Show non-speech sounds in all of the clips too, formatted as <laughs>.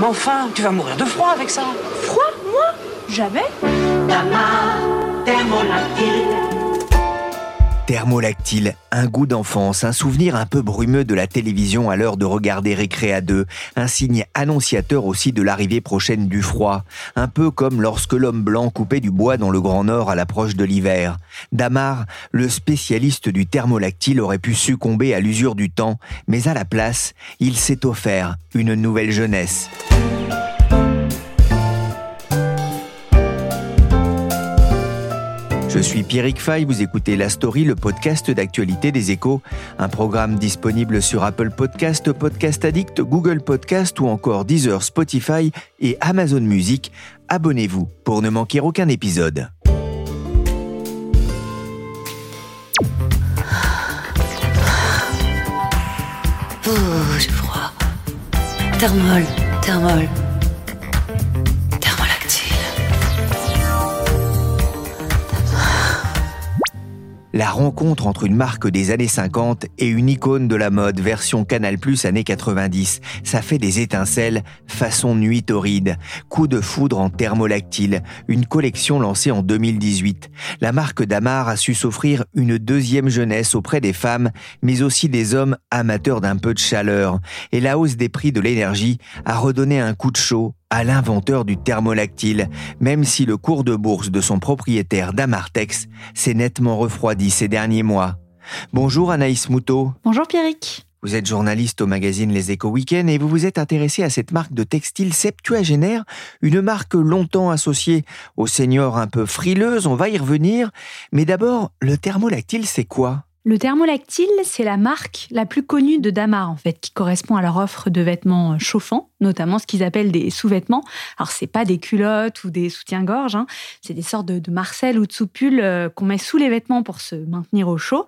Mais enfin, tu vas mourir de froid avec ça. Froid Moi Jamais. Thermolactyle, un goût d'enfance, un souvenir un peu brumeux de la télévision à l'heure de regarder Récré à deux, un signe annonciateur aussi de l'arrivée prochaine du froid, un peu comme lorsque l'homme blanc coupait du bois dans le Grand Nord à l'approche de l'hiver. Damar, le spécialiste du thermolactyle, aurait pu succomber à l'usure du temps, mais à la place, il s'est offert une nouvelle jeunesse. Je suis Pierrick Fay, vous écoutez La Story, le podcast d'actualité des échos, un programme disponible sur Apple Podcast, Podcast Addict, Google Podcast ou encore Deezer, Spotify et Amazon Music. Abonnez-vous pour ne manquer aucun épisode. Oh, froid. Thermol, thermol. La rencontre entre une marque des années 50 et une icône de la mode version Canal Plus années 90, ça fait des étincelles façon nuit torride. Coup de foudre en thermolactyle, une collection lancée en 2018. La marque Damar a su s'offrir une deuxième jeunesse auprès des femmes, mais aussi des hommes amateurs d'un peu de chaleur. Et la hausse des prix de l'énergie a redonné un coup de chaud à l'inventeur du thermolactyle, même si le cours de bourse de son propriétaire Damartex s'est nettement refroidi ces derniers mois. Bonjour Anaïs Moutot. Bonjour Pierrick. Vous êtes journaliste au magazine Les Échos Week-end et vous vous êtes intéressé à cette marque de textile septuagénaire, une marque longtemps associée aux seniors un peu frileuses, on va y revenir. Mais d'abord, le thermolactyle, c'est quoi? Le thermolactyle, c'est la marque la plus connue de Damar, en fait, qui correspond à leur offre de vêtements chauffants, notamment ce qu'ils appellent des sous-vêtements. Alors, c'est pas des culottes ou des soutiens-gorge, hein. c'est des sortes de, de ou de soupules euh, qu'on met sous les vêtements pour se maintenir au chaud.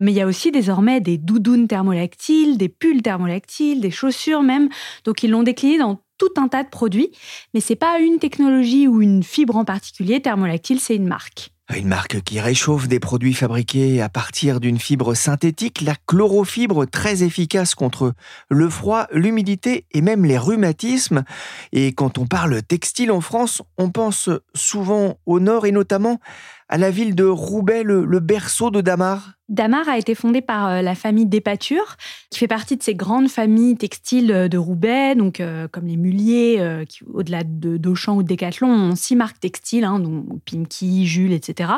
Mais il y a aussi désormais des doudounes thermolactiles, des pulls thermolactiles, des chaussures même. Donc, ils l'ont décliné dans tout un tas de produits. Mais c'est pas une technologie ou une fibre en particulier. Thermolactyle, c'est une marque. Une marque qui réchauffe des produits fabriqués à partir d'une fibre synthétique, la chlorofibre très efficace contre le froid, l'humidité et même les rhumatismes. Et quand on parle textile en France, on pense souvent au nord et notamment à la ville de Roubaix, le, berceau de Damar Damar a été fondé par euh, la famille Despatures, qui fait partie de ces grandes familles textiles euh, de Roubaix, donc euh, comme les Muliers, qui au-delà de d'Auchan ou de Decathlon ont six marques textiles, hein, dont Pinky, Jules, etc.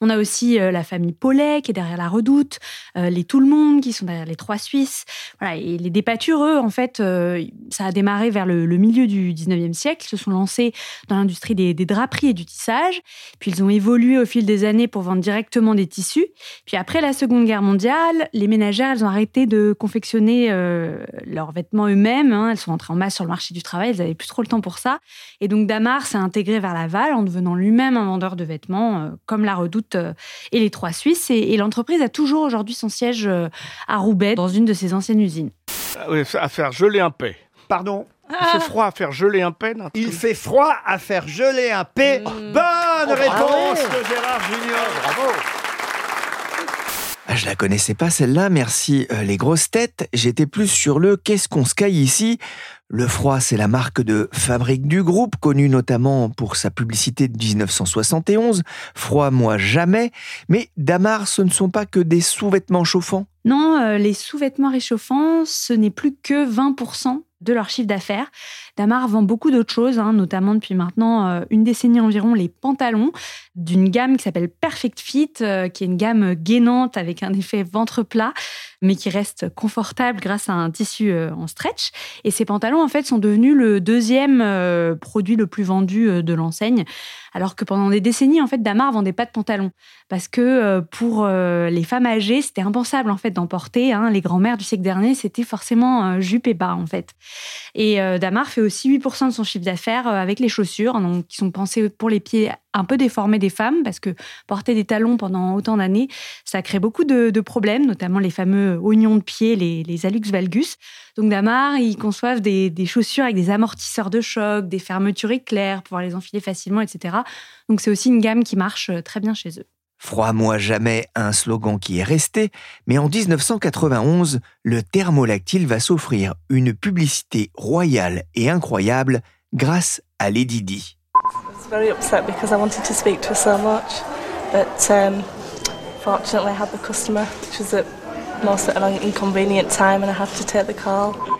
On a aussi la famille Paulet qui est derrière la Redoute, les Tout le Monde qui sont derrière les Trois Suisses. Voilà, et les Despatures, eux, en fait, ça a démarré vers le, milieu du 19e siècle, se sont lancés dans l'industrie des, des draperies et du tissage, puis ils ont évolué au fil des années pour vendre directement des tissus. Puis après la Seconde Guerre mondiale, les ménagères, elles ont arrêté de confectionner euh, leurs vêtements eux-mêmes. Hein. Elles sont entrées en masse sur le marché du travail. Elles n'avaient plus trop le temps pour ça. Et donc Damar s'est intégré vers Laval en devenant lui-même un vendeur de vêtements, euh, comme la Redoute euh, et les Trois Suisses. Et, l'entreprise a toujours aujourd'hui son siège à Roubaix, dans une de ses anciennes usines. Ah à faire geler un paix. Pardon il fait froid à faire geler un paix. Il fait froid à faire geler un paix. Bonne oh, réponse de Gérard Junior. Bravo. Ah, je la connaissais pas celle-là, merci euh, les grosses têtes. J'étais plus sur le qu'est-ce qu'on se ici? Le froid, c'est la marque de fabrique du groupe, connue notamment pour sa publicité de 1971. Froid, moi jamais. Mais Damar, ce ne sont pas que des sous-vêtements chauffants. Non, euh, les sous-vêtements réchauffants, ce n'est plus que 20% de leur chiffre d'affaires. Damar vend beaucoup d'autres choses, hein, notamment depuis maintenant euh, une décennie environ, les pantalons d'une gamme qui s'appelle Perfect Fit, euh, qui est une gamme gainante avec un effet ventre plat, mais qui reste confortable grâce à un tissu en stretch. Et ces pantalons, en fait, sont devenus le deuxième produit le plus vendu de l'enseigne. Alors que pendant des décennies, en fait, Damar vendait pas de pantalons parce que euh, pour euh, les femmes âgées, c'était impensable en fait d'emporter. Hein, les grands-mères du siècle dernier, c'était forcément euh, jupe et bas en fait. Et Damar fait aussi 8% de son chiffre d'affaires avec les chaussures, donc qui sont pensées pour les pieds un peu déformés des femmes, parce que porter des talons pendant autant d'années, ça crée beaucoup de, problèmes, notamment les fameux oignons de pied, les, les alux valgus. Donc Damar, ils conçoivent des, des, chaussures avec des amortisseurs de choc, des fermetures éclairs, pouvoir les enfiler facilement, etc. Donc c'est aussi une gamme qui marche très bien chez eux. Froid-moi jamais, un slogan qui est resté, mais en 1991, le thermolactyle va s'offrir une publicité royale et incroyable grâce à Lady Di. Very upset because I wanted to speak to her so much, but um, fortunately I had the customer, which was at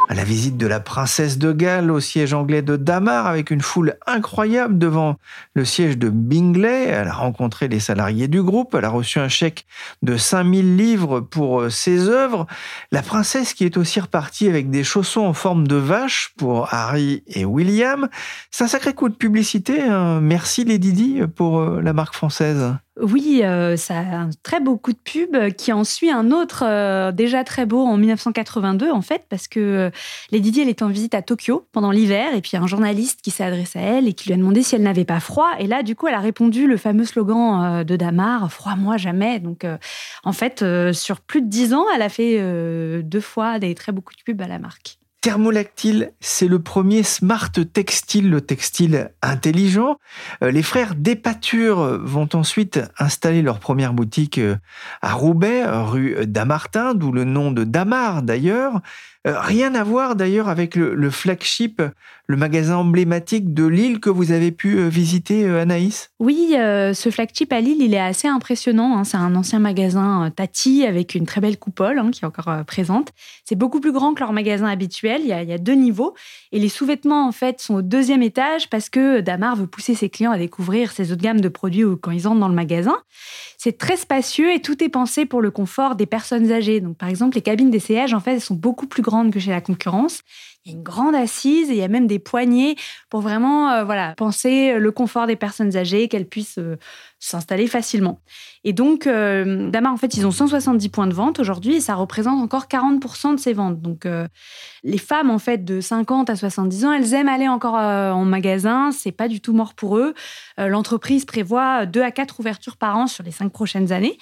à la visite de la princesse de Galles au siège anglais de Damar avec une foule incroyable devant le siège de Bingley. Elle a rencontré les salariés du groupe. Elle a reçu un chèque de 5000 livres pour euh, ses œuvres. La princesse qui est aussi repartie avec des chaussons en forme de vache pour Harry et William. C'est un sacré coup de publicité. Hein. Merci Lady Di pour euh, la marque française. Oui, euh, ça a un très beau coup de pub qui en suit un autre déjà très beau en 1982 en fait parce que Lady Di, elle était en visite à Tokyo pendant l'hiver, et puis un journaliste qui s'est adressé à elle et qui lui a demandé si elle n'avait pas froid. Et là, du coup, elle a répondu le fameux slogan euh, de Damar, froid moi jamais. Donc, euh, en fait, euh, sur plus de dix ans, elle a fait deux fois des très beaux coups de pub à la marque. Thermolactyle, c'est le premier smart textile, le textile intelligent. Les frères Despature vont ensuite installer leur première boutique à Roubaix, rue Damartin, d'où le nom de Damar d'ailleurs. Euh, rien à voir d'ailleurs avec le, flagship, le magasin emblématique de Lille que vous avez pu euh, visiter, euh, Anaïs? Oui, ce flagship à Lille, il est assez impressionnant. Hein. C'est un ancien magasin Tati avec une très belle coupole hein, qui est encore présente. C'est beaucoup plus grand que leur magasin habituel. Il y, a, deux niveaux. Et les sous-vêtements, en fait, sont au deuxième étage parce que Damar veut pousser ses clients à découvrir ses autres gammes de produits quand ils entrent dans le magasin. C'est très spacieux et tout est pensé pour le confort des personnes âgées. Donc, par exemple, les cabines d'essayage, en fait, elles sont beaucoup plus grandes que chez la concurrence. Il y a une grande assise et il y a même des poignées pour vraiment euh, voilà penser le confort des personnes âgées, qu'elles puissent euh, s'installer facilement. Et donc, euh, Damar, en fait, ils ont 170 points de vente aujourd'hui et ça représente encore 40% de ces ventes. Donc, les femmes, en fait, de 50 à 70 ans, elles aiment aller encore en magasin. C'est pas du tout mort pour eux. L'entreprise prévoit 2 à 4 ouvertures par an sur les 5 prochaines années.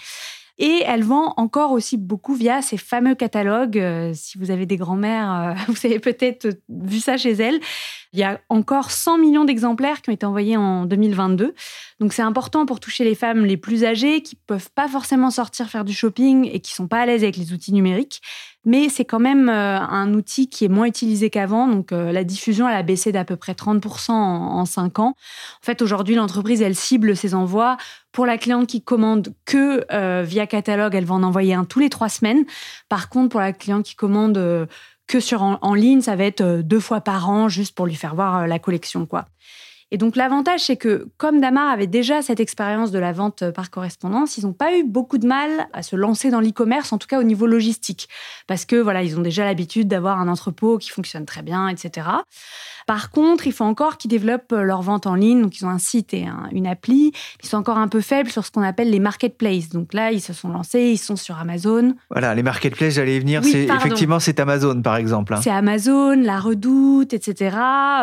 Et elle vend encore aussi beaucoup via ces fameux catalogues. Euh, si vous avez des grands-mères, euh, <laughs> vous avez peut-être vu ça chez elle. Il y a encore 100 millions d'exemplaires qui ont été envoyés en 2022. Donc c'est important pour toucher les femmes les plus âgées qui peuvent pas forcément sortir faire du shopping et qui sont pas à l'aise avec les outils numériques. Mais c'est quand même euh, un outil qui est moins utilisé qu'avant. Donc euh, la diffusion, elle a baissé d'à peu près 30% en, 5 ans. En fait, aujourd'hui, l'entreprise, elle cible ses envois. Pour la cliente qui commande que euh, via catalogue, elle va en envoyer un tous les trois semaines. Par contre, pour la cliente qui commande que sur en, ligne, ça va être euh, deux fois par an, juste pour lui faire voir euh, la collection, quoi. Et donc l'avantage, c'est que comme Damar avait déjà cette expérience de la vente euh, par correspondance, ils n'ont pas eu beaucoup de mal à se lancer dans l'e-commerce, en tout cas au niveau logistique, parce que voilà, ils ont déjà l'habitude d'avoir un entrepôt qui fonctionne très bien, etc. Par contre, il faut encore qu'ils développent euh, leur vente en ligne. Donc, ils ont un site et une appli. Ils sont encore un peu faibles sur ce qu'on appelle les marketplaces. Donc là, ils se sont lancés, ils sont sur Amazon. Voilà, les marketplaces, j'allais y venir. c'est effectivement, c'est Amazon, par exemple. Hein. C'est Amazon, La Redoute, etc.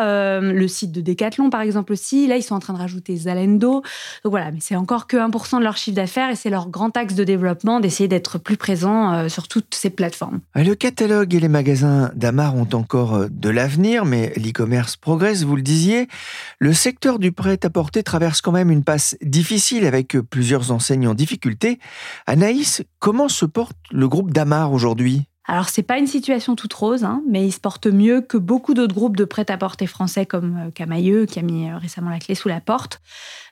Euh, le site de Decathlon, par exemple aussi. Là, ils sont en train de rajouter Zalendo. Donc voilà, mais c'est encore que 1% de leur chiffre d'affaires et c'est leur grand axe de développement d'essayer d'être plus présent euh, sur toutes ces plateformes. Le catalogue et les magasins d'Amar ont encore de l'avenir, mais l'e-commerce progresse, vous le disiez. Le secteur du prêt-à-porter traverse quand même une passe difficile avec plusieurs enseignes en difficulté. Anaïs, comment se porte le groupe Damar aujourd'hui? Alors, c'est pas une situation toute rose, hein, mais il se porte mieux que beaucoup d'autres groupes de prêt-à-porter français comme euh, Camailleux, qui a mis euh, récemment la clé sous la porte.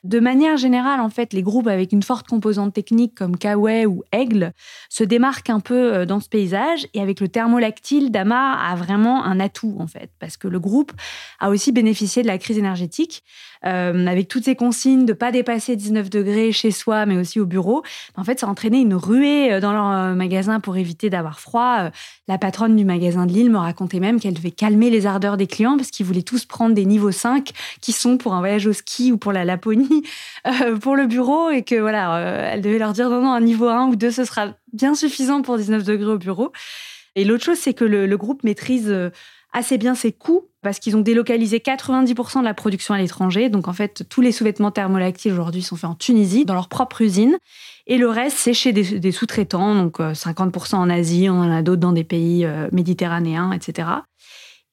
De manière générale, en fait, les groupes avec une forte composante technique comme Kawaii ou Aigle se démarquent un peu euh, dans ce paysage. Et avec le thermolactyle, Dama a vraiment un atout, en fait, parce que le groupe a aussi bénéficié de la crise énergétique. Avec toutes ces consignes de pas dépasser 19 degrés chez soi, mais aussi au bureau, en fait, ça a entraîné une ruée dans leur magasin pour éviter d'avoir froid euh, la patronne du magasin de Lille me racontait même qu'elle devait calmer les ardeurs des clients parce qu'ils voulaient tous prendre des niveaux 5 qui sont pour un voyage au ski ou pour la Laponie <laughs> euh, pour le bureau et que voilà, euh, elle devait leur dire non, non, un niveau 1 ou 2, ce sera bien suffisant pour 19 degrés au bureau. Et l'autre chose, c'est que le groupe maîtrise assez bien ses coûts parce qu'ils ont délocalisé 90% de la production à l'étranger. Donc en fait, tous les sous-vêtements thermolactiles aujourd'hui sont faits en Tunisie, dans leur propre usine. Et le reste, c'est chez des, sous-traitants, donc 50% en Asie, on en a d'autres dans des pays euh, méditerranéens, etc.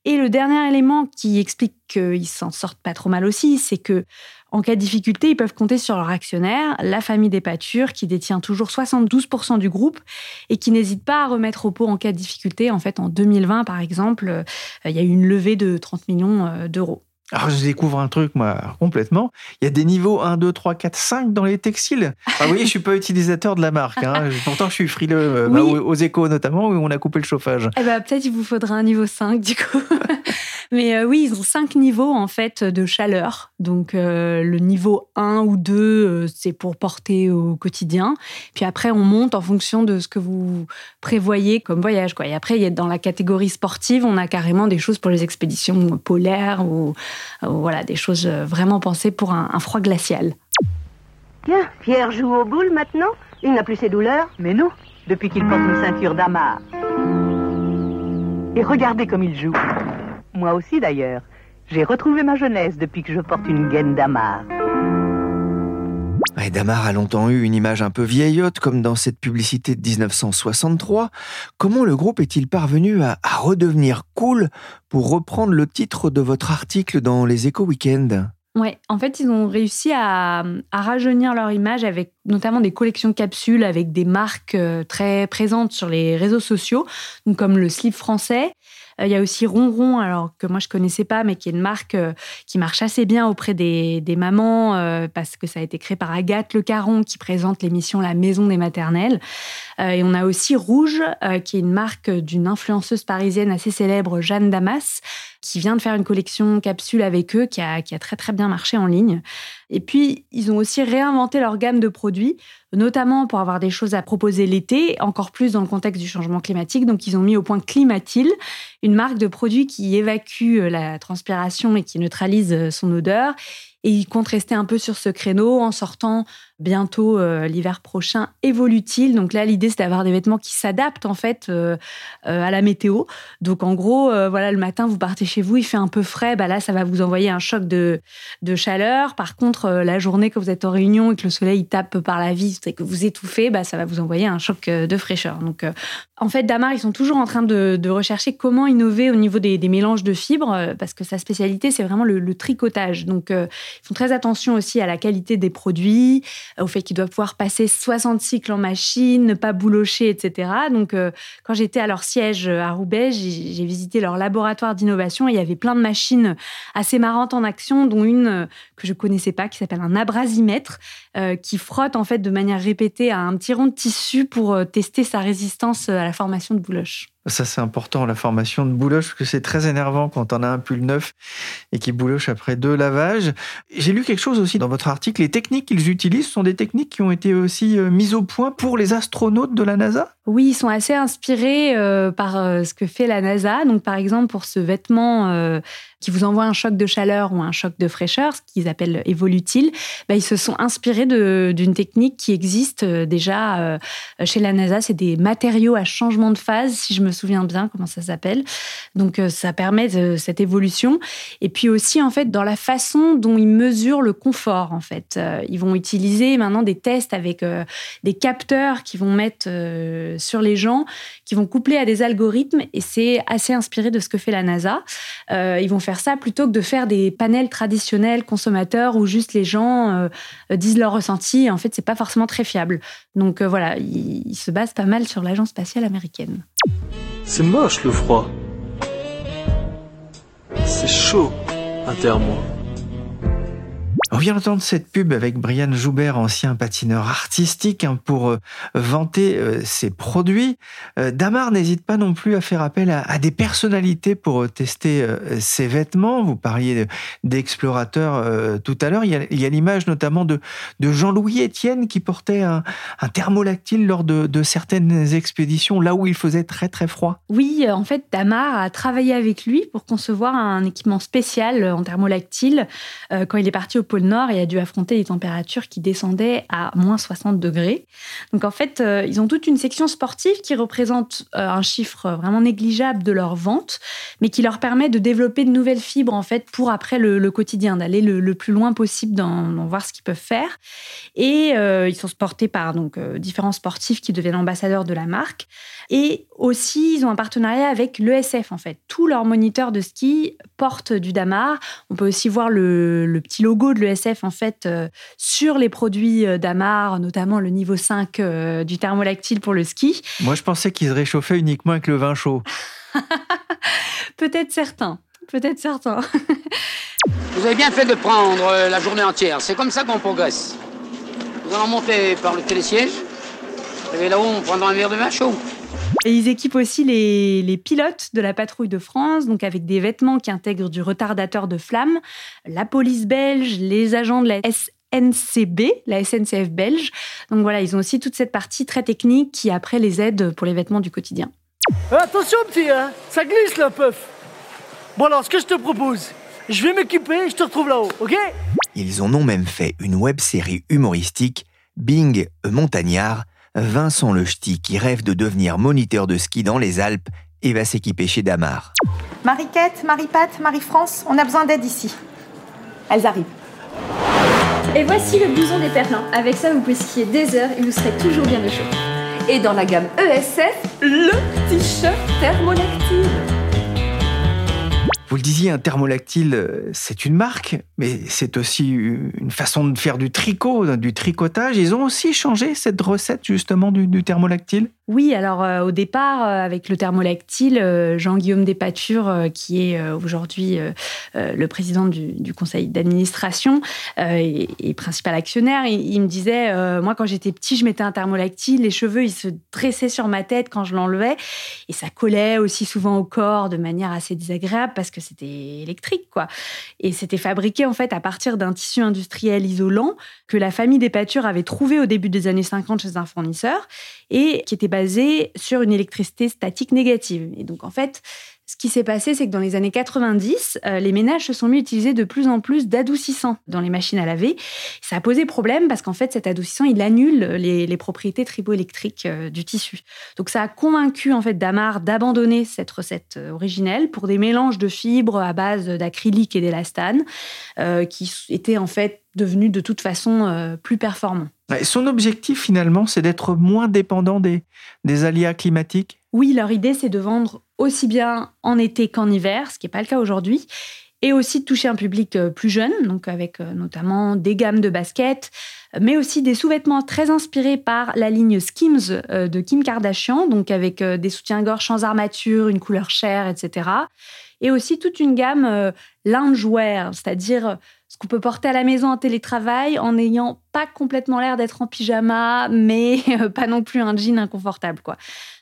Et le dernier élément qui explique qu'ils s'en sortent pas trop mal aussi, c'est que en cas de difficulté, ils peuvent compter sur leur actionnaire, la famille des pâtures, qui détient toujours 72% du groupe et qui n'hésite pas à remettre au pot en cas de difficulté. En fait, en 2020, par exemple, euh, il y a eu une levée de 30 millions euh, d'euros. Alors, je découvre un truc, moi, complètement. Il y a des niveaux 1, 2, 3, 4, 5 dans les textiles. Ah, vous voyez, je suis pas utilisateur de la marque. Hein. <laughs> Pourtant, je suis frileux, euh, bah, aux échos notamment, où on a coupé le chauffage. Eh ben, peut-être il vous faudra un niveau 5 du coup. <laughs> Mais euh, oui, ils ont cinq niveaux en fait de chaleur. Donc euh, le niveau 1 ou 2, euh, c'est pour porter au quotidien. Puis après, on monte en fonction de ce que vous prévoyez comme voyage. Quoi. Et après, il y a dans la catégorie sportive, on a carrément des choses pour les expéditions polaires ou, ou voilà, des choses vraiment pensées pour un, un froid glacial. Tiens, Pierre joue aux boules maintenant Il n'a plus ses douleurs Mais non, depuis qu'il porte une ceinture d'amarre. Et regardez comme il joue. Moi aussi d'ailleurs. J'ai retrouvé ma jeunesse depuis que je porte une gaine d'amarre. Ouais, Damar a longtemps eu une image un peu vieillotte, comme dans cette publicité de 1963. Comment le groupe est-il parvenu à, à redevenir cool pour reprendre le titre de votre article dans les Échos Weekend? Ouais, en fait, ils ont réussi à, à rajeunir leur image avec notamment des collections capsules avec des marques euh, très présentes sur les réseaux sociaux, donc comme le slip français. Euh, Il y a aussi Ronron, alors que moi je connaissais pas, mais qui est une marque euh, qui marche assez bien auprès des, des mamans euh, parce que ça a été créé par Agathe Le Caron qui présente l'émission La Maison des maternelles. Euh, et on a aussi Rouge, euh, qui est une marque d'une influenceuse parisienne assez célèbre, Jeanne Damas, qui vient de faire une collection capsule avec eux qui a, très très bien marché en ligne. Et puis, ils ont aussi réinventé leur gamme de produits, notamment pour avoir des choses à proposer l'été, encore plus dans le contexte du changement climatique. Donc, ils ont mis au point Climatil, une marque de produits qui évacue euh, la transpiration et qui neutralise son odeur. Et ils comptent rester un peu sur ce créneau en sortant bientôt euh, l'hiver prochain Evolutil. Donc là, l'idée, c'est d'avoir des vêtements qui s'adaptent en fait euh, euh, à la météo. Donc en gros, voilà, le matin, vous partez chez vous, il fait un peu frais. Bah là, ça va vous envoyer un choc de, de chaleur. Par contre, la journée que vous êtes en réunion et que le soleil tape par la vitre et que vous étouffez, bah, ça va vous envoyer un choc de fraîcheur. Donc en fait, Damar, ils sont toujours en train de, de rechercher comment innover au niveau des, des mélanges de fibres, parce que sa spécialité, c'est vraiment le, le tricotage. Donc, ils font très attention aussi à la qualité des produits, euh, au fait qu'ils doivent pouvoir passer 60 cycles en machine, ne pas boulocher, etc. Donc, euh, quand j'étais à leur siège euh, à Roubaix, j'ai visité leur laboratoire d'innovation et il y avait plein de machines assez marrantes en action, dont une que je connaissais pas, qui s'appelle un abrasimètre, qui frotte en fait de manière répétée à un petit rond de tissu pour tester sa résistance à la formation de bouloche. Ça, c'est important, la formation de bouloche, parce que c'est très énervant quand on a un pull neuf et qui bouloche après deux lavages. J'ai lu quelque chose aussi dans votre article. Les techniques qu'ils utilisent sont des techniques qui ont été aussi euh, mises au point pour les astronautes de la NASA? Oui, ils sont assez inspirés euh, par euh, ce que fait la NASA. Donc, par exemple, pour ce vêtement qui vous envoie un choc de chaleur ou un choc de fraîcheur, ce qu'ils appellent Evolutil, bah, ils se sont inspirés d'une technique qui existe euh, déjà euh, chez la NASA. C'est des matériaux à changement de phase, si je me souviens bien comment ça s'appelle. Donc, euh, ça permet cette évolution. Et puis aussi, en fait, dans la façon dont ils mesurent le confort, en fait. Ils vont utiliser maintenant des tests avec des capteurs qui vont mettre sur les gens, qui vont coupler à des algorithmes, et c'est assez inspiré de ce que fait la NASA. Ils vont faire ça plutôt que de faire des panels traditionnels consommateurs où juste les gens euh, disent leur ressenti. En fait, c'est pas forcément très fiable. Donc euh, voilà, ils, ils se basent pas mal sur l'agence spatiale américaine. C'est moche le froid. C'est chaud, intermo. On vient d'entendre cette pub avec Brian Joubert, ancien patineur artistique, hein, pour euh, vanter euh, ses produits. Euh, Damar n'hésite pas non plus à faire appel à, des personnalités pour tester ses vêtements. Vous parliez de- d'explorateurs tout à l'heure. Il y a, l'image notamment de, Jean-Louis Etienne qui portait un, thermolactyle lors de, certaines expéditions, là où il faisait très très froid. Oui, en fait, Damar a travaillé avec lui pour concevoir un équipement spécial en thermolactyle quand il est parti au pôle Nord et a dû affronter des températures qui descendaient à moins 60 degrés. Donc en fait, euh, ils ont toute une section sportive qui représente euh, un chiffre vraiment négligeable de leur vente, mais qui leur permet de développer de nouvelles fibres en fait pour après le, quotidien, d'aller le, plus loin possible dans, voir ce qu'ils peuvent faire. Et euh, ils sont portés par donc différents sportifs qui deviennent ambassadeurs de la marque. Et aussi, ils ont un partenariat avec l'ESF, en fait. Tous leurs moniteurs de ski portent du Damar. On peut aussi voir le, le petit logo de l'ESF, en fait, euh, sur les produits euh, Damar, notamment le niveau 5 euh, du thermolactyle pour le ski. Moi, je pensais qu'ils se réchauffaient uniquement avec le vin chaud. <laughs> Peut-être certains. Peut-être certains. <laughs> Vous avez bien fait de prendre la journée entière. C'est comme ça qu'on progresse. Nous allons monter par le télésiège. Et là-haut, on prendra un verre de vin chaud. Et ils équipent aussi les, les pilotes de la patrouille de France, donc avec des vêtements qui intègrent du retardateur de flamme, la police belge, les agents de la SNCB, la SNCF belge. Donc voilà, ils ont aussi toute cette partie très technique qui après les aide pour les vêtements du quotidien. Euh, Attention, petit, hein ça glisse là, puff. Bon, alors, ce que je te propose, je vais m'équiper et je te retrouve là-haut, ok? Ils en ont même fait une web-série humoristique, Bing e Montagnard, Vincent Le Ch'ti qui rêve de devenir moniteur de ski dans les Alpes et va s'équiper chez Damar. Marie-Quête, Marie-Pat, Marie-France, on a besoin d'aide ici. Elles arrivent. Et voici le blouson des Perlins. Avec ça, vous pouvez skier des heures et vous serez toujours bien au chaud. Et dans la gamme ESF, le t-shirt thermolactyle. Vous le disiez, un thermolactyle, euh, c'est une marque, mais c'est aussi une façon de faire du tricot, du tricotage. Ils ont aussi changé cette recette justement du, du thermolactyle? Oui, alors euh, au départ, euh, avec le thermolactyle, Jean-Guillaume Despatures, qui est aujourd'hui le président du, conseil d'administration et, principal actionnaire, il, me disait, moi quand j'étais petit, je mettais un thermolactyle, les cheveux, ils se dressaient sur ma tête quand je l'enlevais, et ça collait aussi souvent au corps de manière assez désagréable parce que c'était électrique, quoi. Et c'était fabriqué en fait à partir d'un tissu industriel isolant que la famille Despatures avait trouvé au début des années 50 chez un fournisseur et qui était basé sur une électricité statique négative. Et donc, en fait, ce qui s'est passé, c'est que dans les années 90, euh, les ménages se sont mis à utiliser de plus en plus d'adoucissants dans les machines à laver. Ça a posé problème parce qu'en fait, cet adoucissant, il annule les, les propriétés triboélectriques euh, du tissu. Donc, ça a convaincu en fait Damar d'abandonner cette recette euh, originelle pour des mélanges de fibres à base d'acrylique et d'élastane euh, qui étaient en fait devenus de toute façon plus performants. Son objectif finalement, c'est d'être moins dépendant des, des aléas climatiques? Oui, leur idée, c'est de vendre aussi bien en été qu'en hiver, ce qui n'est pas le cas aujourd'hui, et aussi de toucher un public euh, plus jeune, donc avec euh, notamment des gammes de baskets, mais aussi des sous-vêtements très inspirés par la ligne Skims euh, de Kim Kardashian, donc avec des soutiens-gorge sans armature, une couleur chair, etc. Et aussi toute une gamme loungewear, c'est-à-dire ce qu'on peut porter à la maison en télétravail en n'ayant pas complètement l'air d'être en pyjama, mais <laughs> pas non plus un jean inconfortable, quoi.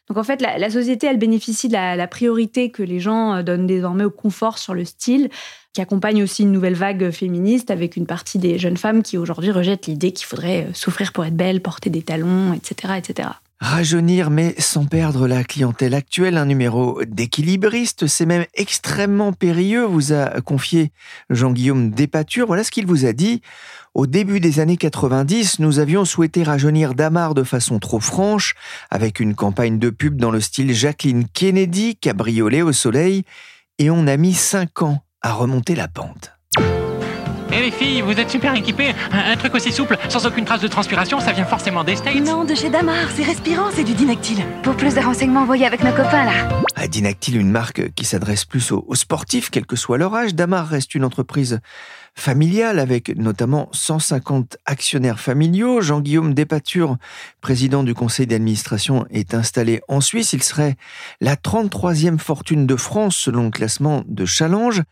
Donc en fait, la, société, elle bénéficie de la, la priorité que les gens euh, donnent désormais au confort sur le style, qui accompagne aussi une nouvelle vague féministe avec une partie des jeunes femmes qui aujourd'hui rejettent l'idée qu'il faudrait euh, souffrir pour être belle, porter des talons, etc., etc. Rajeunir mais sans perdre la clientèle actuelle, un numéro d'équilibriste, c'est même extrêmement périlleux, vous a confié Jean-Guillaume Despatures. Voilà ce qu'il vous a dit. Au début des années 90, nous avions souhaité rajeunir Damar de façon trop franche, avec une campagne de pub dans le style Jacqueline Kennedy, cabriolet au soleil, et on a mis cinq ans à remonter la pente. Eh les filles, vous êtes super équipées. Un, un truc aussi souple, sans aucune trace de transpiration, ça vient forcément des States. Non, de chez Damar, c'est respirant, c'est du Dynactyle. Pour plus de renseignements, voyez avec nos copains là. À Dynactyle, une marque qui s'adresse plus aux, aux sportifs, quel que soit leur âge, Damar reste une entreprise familiale avec notamment 150 actionnaires familiaux. Jean-Guillaume Despature, président du conseil d'administration, est installé en Suisse. Il serait la 33e fortune de France selon le classement de Challenge.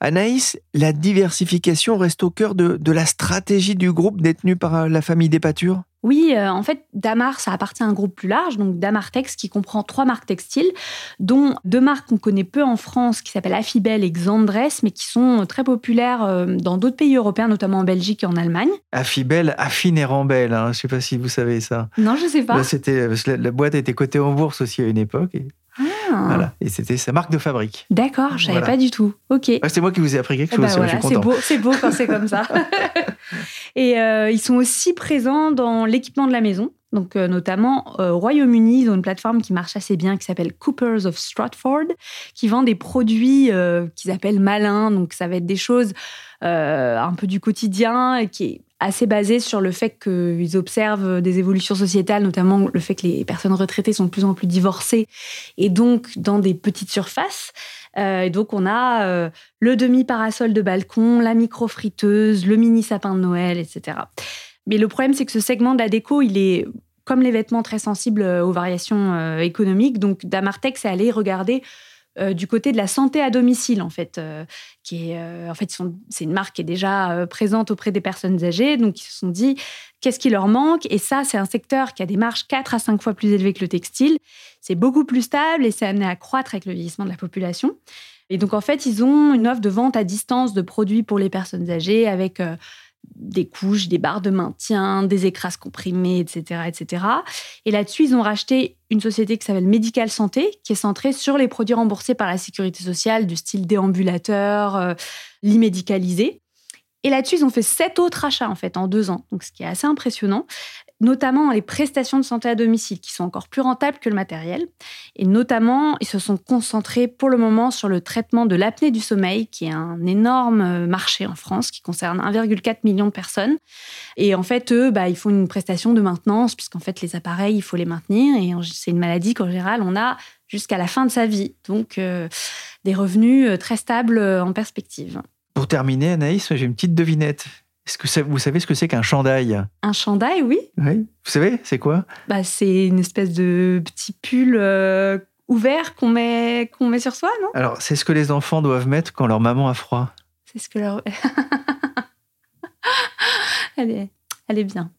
Anaïs, la diversification reste au cœur de, la stratégie du groupe détenu par la famille Despature oui, euh, en fait, Damar, ça appartient à un groupe plus large, donc Damartex, qui comprend trois marques textiles, dont deux marques qu'on connaît peu en France, qui s'appellent Affibel et Xandres, mais qui sont très populaires euh, dans d'autres pays européens, notamment en Belgique et en Allemagne. Affibel, Affine et Rambel, hein, je ne sais pas si vous savez ça. Non, je ne sais pas. c'était, la, la boîte était cotée en bourse aussi à une époque. Et... Ah. Voilà. Et c'était sa marque de fabrique. D'accord, je savais Voilà. pas du tout. Ok. Ah, c'est moi qui vous ai appris quelque Eh chose. ben je voilà, c'est beau, c'est beau quand c'est comme ça. <laughs> Et euh, ils sont aussi présents dans l'équipement de la maison. Donc, euh, notamment euh, au Royaume-Uni, ils ont une plateforme qui marche assez bien, qui s'appelle Coopers of Stratford, qui vend des produits euh, qu'ils appellent malins. Donc, ça va être des choses euh, un peu du quotidien, et qui est assez basé sur le fait qu'ils observent des évolutions sociétales, notamment le fait que les personnes retraitées sont de plus en plus divorcées et donc dans des petites surfaces. Euh, et donc, on a euh, le demi-parasol de balcon, la micro-friteuse, le mini-sapin de Noël, etc. Mais le problème, c'est que ce segment de la déco, il est, comme les vêtements, très sensible euh, aux variations euh, économiques. Donc, Damartex est allé regarder euh, du côté de la santé à domicile, en fait, euh, qui est, euh, en fait, c'est une marque qui est déjà présente auprès des personnes âgées. Donc, ils se sont dit, qu'est-ce qui leur manque? Et ça, c'est un secteur qui a des marges 4 à 5 fois plus élevées que le textile. C'est beaucoup plus stable et c'est amené à croître avec le vieillissement de la population. Et donc, en fait, ils ont une offre de vente à distance de produits pour les personnes âgées avec des couches, des barres de maintien, des écrases comprimées, etc., etc. Et là-dessus, ils ont racheté une société qui s'appelle Medical Santé, qui est centrée sur les produits remboursés par la sécurité sociale, du style déambulateur, euh. Et là-dessus, ils ont fait sept autres achats, en fait, en deux ans. Donc, ce qui est assez impressionnant, notamment les prestations de santé à domicile, qui sont encore plus rentables que le matériel. Et notamment, ils se sont concentrés pour le moment sur le traitement de l'apnée du sommeil, qui est un énorme euh, marché en France, qui concerne 1,4 million de personnes. Et en fait, eux, bah, ils font une prestation de maintenance, puisqu'en fait, les appareils, il faut les maintenir. Et c'est une maladie qu'en général, on a jusqu'à la fin de sa vie. Donc, euh, des revenus euh, très stables en perspective. Pour terminer, Anaïs, j'ai une petite devinette. Est-ce que ça- vous savez ce que c'est qu'un chandail? Un chandail, oui. Oui. Vous savez, c'est quoi? Bah, c'est une espèce de petit pull euh, ouvert qu'on met, qu'on met sur soi, non? Alors, c'est ce que les enfants doivent mettre quand leur maman a froid. C'est ce que leur. <laughs> elle, est, elle est bien.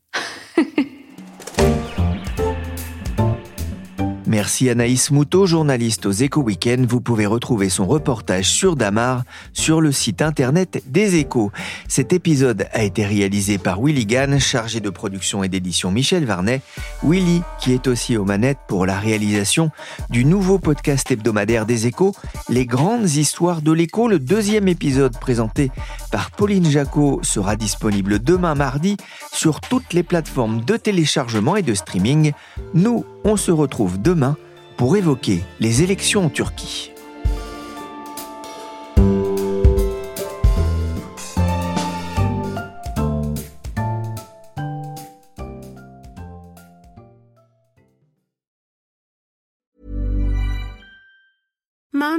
Merci Anaïs Moutot, journaliste aux Échos Week-end. Vous pouvez retrouver son reportage sur Damar sur le site internet des Échos. Cet épisode a été réalisé par Willy Gann, chargé de production et d'édition Michel Varnet. Willy, qui est aussi aux manettes pour la réalisation du nouveau podcast hebdomadaire des Échos, Les grandes histoires de l'écho. Le deuxième épisode présenté par Pauline Jacot sera disponible demain mardi sur toutes les plateformes de téléchargement et de streaming. Nous, on se retrouve demain pour évoquer les élections en Turquie.